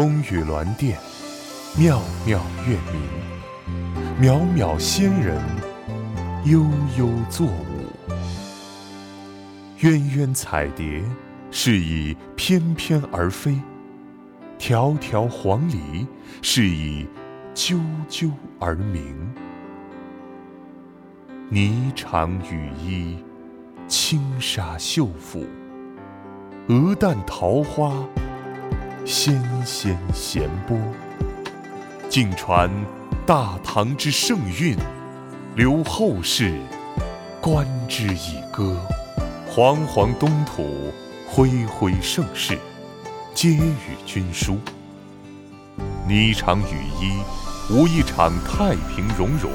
风雨鸾殿，妙妙月明，渺渺仙人，悠悠作舞。渊渊彩蝶，是以翩翩而飞；条条黄鹂，是以啾啾而鸣。霓裳羽衣，轻纱绣服，鹅蛋桃花，纤纤弦波。尽传大唐之盛韵，留后世观之以歌。煌煌东土，恢恢盛世，皆与君书。霓裳羽衣，无一场太平融融，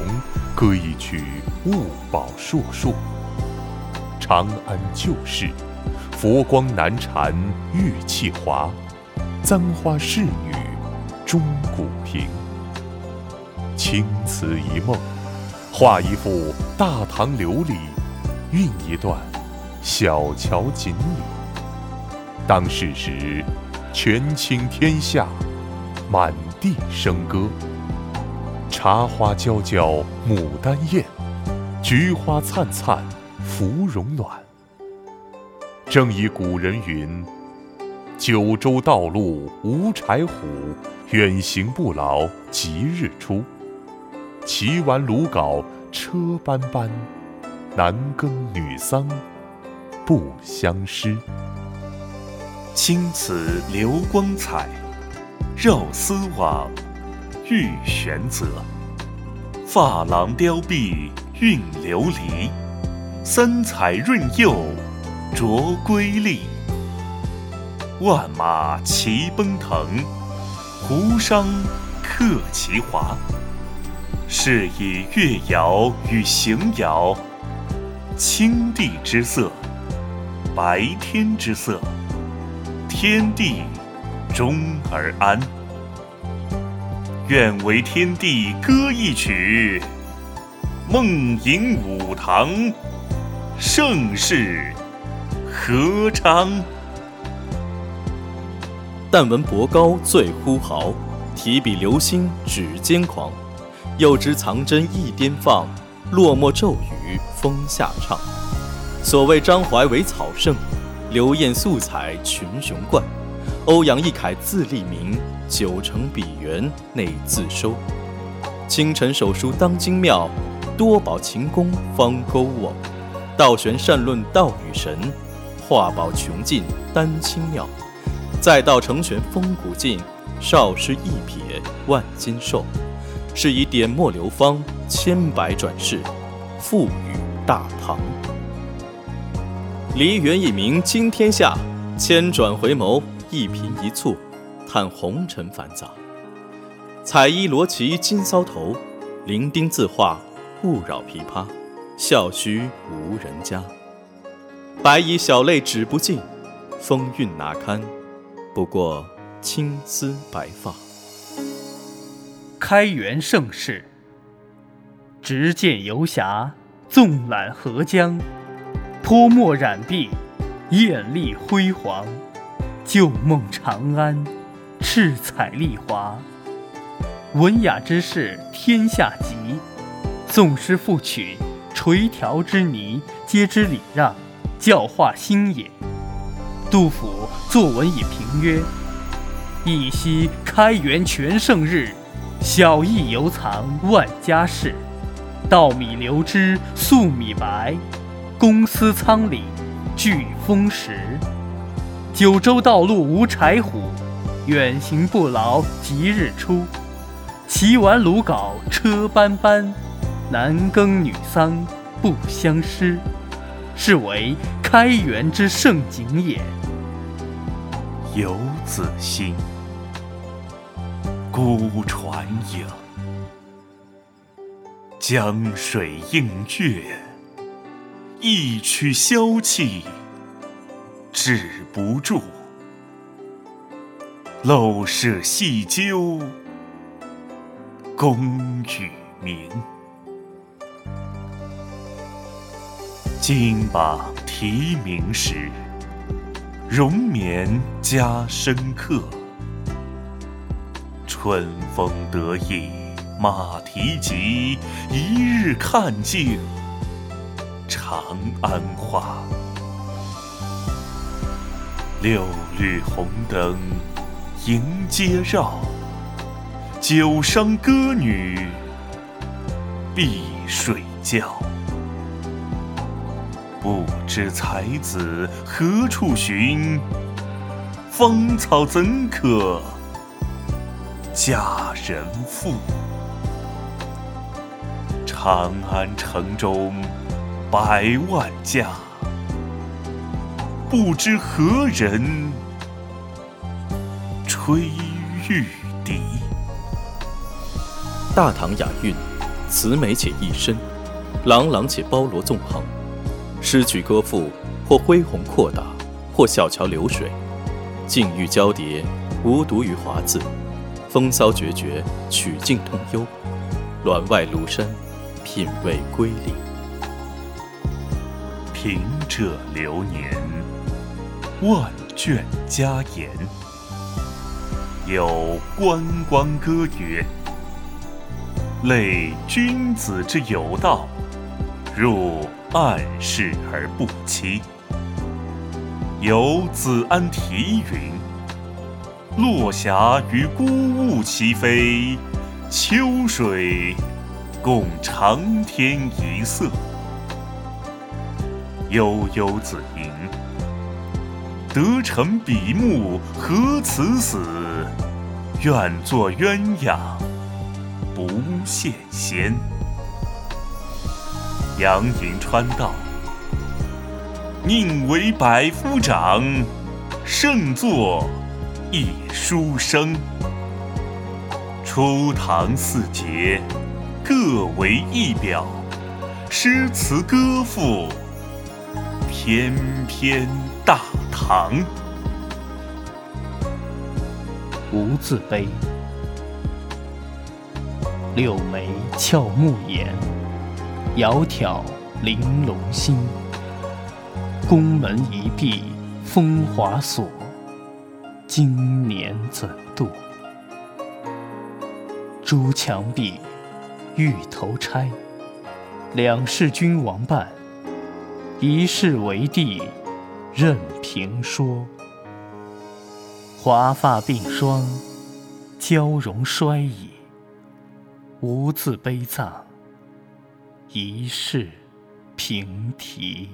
歌一曲物宝硕硕。长安旧事，佛光难缠玉砌华，簪花仕女钟鼓屏。青瓷一梦，画一幅大唐琉璃，韵一段。小桥锦里，当世时，权倾天下，满地笙歌。茶花娇娇，牡丹艳；菊花灿灿，芙蓉暖。正以古人云：“九州道路无柴虎，远行不劳即日出。骑完卢镐车斑斑，男耕女桑。”不相失。青瓷流光彩，绕丝网，玉玄泽。发廊凋碧韵流离，三彩润釉着瑰丽。万马齐奔腾，胡商克其华。是以乐窑与邢窑，青地之色。白天之色，天地终而安。愿为天地歌一曲，梦萦武堂，盛世何昌。但闻伯高醉呼豪，提笔留心指尖狂。又知藏针一边放，落墨骤雨风下唱。所谓张怀为草圣，刘晏素彩群雄冠。欧阳一楷自立名，九成笔缘内自收。清晨手书当精妙，多宝勤工方勾网。道玄善论道与神，画宝穷尽丹青妙。再到成玄风骨劲，少师一撇万金寿。是以点墨流芳，千百转世，赋予大唐。梨园一名惊天下，千转回眸，一颦一蹙，叹红尘繁杂。彩衣罗旗金搔头，伶仃字画勿扰琵琶，笑须无人家。白衣小泪止不尽，风韵哪堪？不过青丝白发。开元盛世，执剑游侠，纵览河江。泼墨染碧，艳丽辉煌；旧梦长安，赤彩丽华。文雅之士天下集，纵诗赋曲，垂髫之泥，皆知礼让，教化新也。杜甫作文以评曰：“一夕开元全盛日，小邑犹藏万家室。稻米流脂粟米白。”公司仓廪俱丰实，九州道路无柴虎，远行不劳即日出。骑完卢镐车斑斑，男耕女桑不相失。是为开元之盛景也。游子心，孤船影，江水映月。一曲箫气止不住，陋舍细究功与名。金榜题名时，荣冕加深刻。春风得意马蹄疾，一日看尽长安花。六绿红灯迎街绕，九商歌女碧水教。不知才子何处寻？芳草怎可佳人妇？长安城中百万家，不知何人吹玉笛。大唐雅韵，词美且一深，朗朗且包罗纵横。诗曲歌赋，或恢宏阔大，或小桥流水，境遇交叠，无独于华字，风骚决绝，曲径通幽，峦外庐山，品味瑰丽。平者流年，万卷佳言。有关关歌曰：“类君子之有道，入。”暗室而不欺。有子安啼云：“落霞与孤鹜齐飞，秋水共长天一色。”悠悠子吟：“得成比目何辞死？愿作鸳鸯不羡仙。”杨迎川道：“宁为百夫长，胜作一书生。初唐四杰，各为一表；诗词歌赋，翩翩大唐。”无字碑，柳眉俏目眼。窈窕玲珑心，宫门一闭风华锁，今年怎度？朱墙壁，玉头钗，两世君王伴，一世为帝任评说。华发鬓霜，娇容衰矣，无字碑葬。一世平提。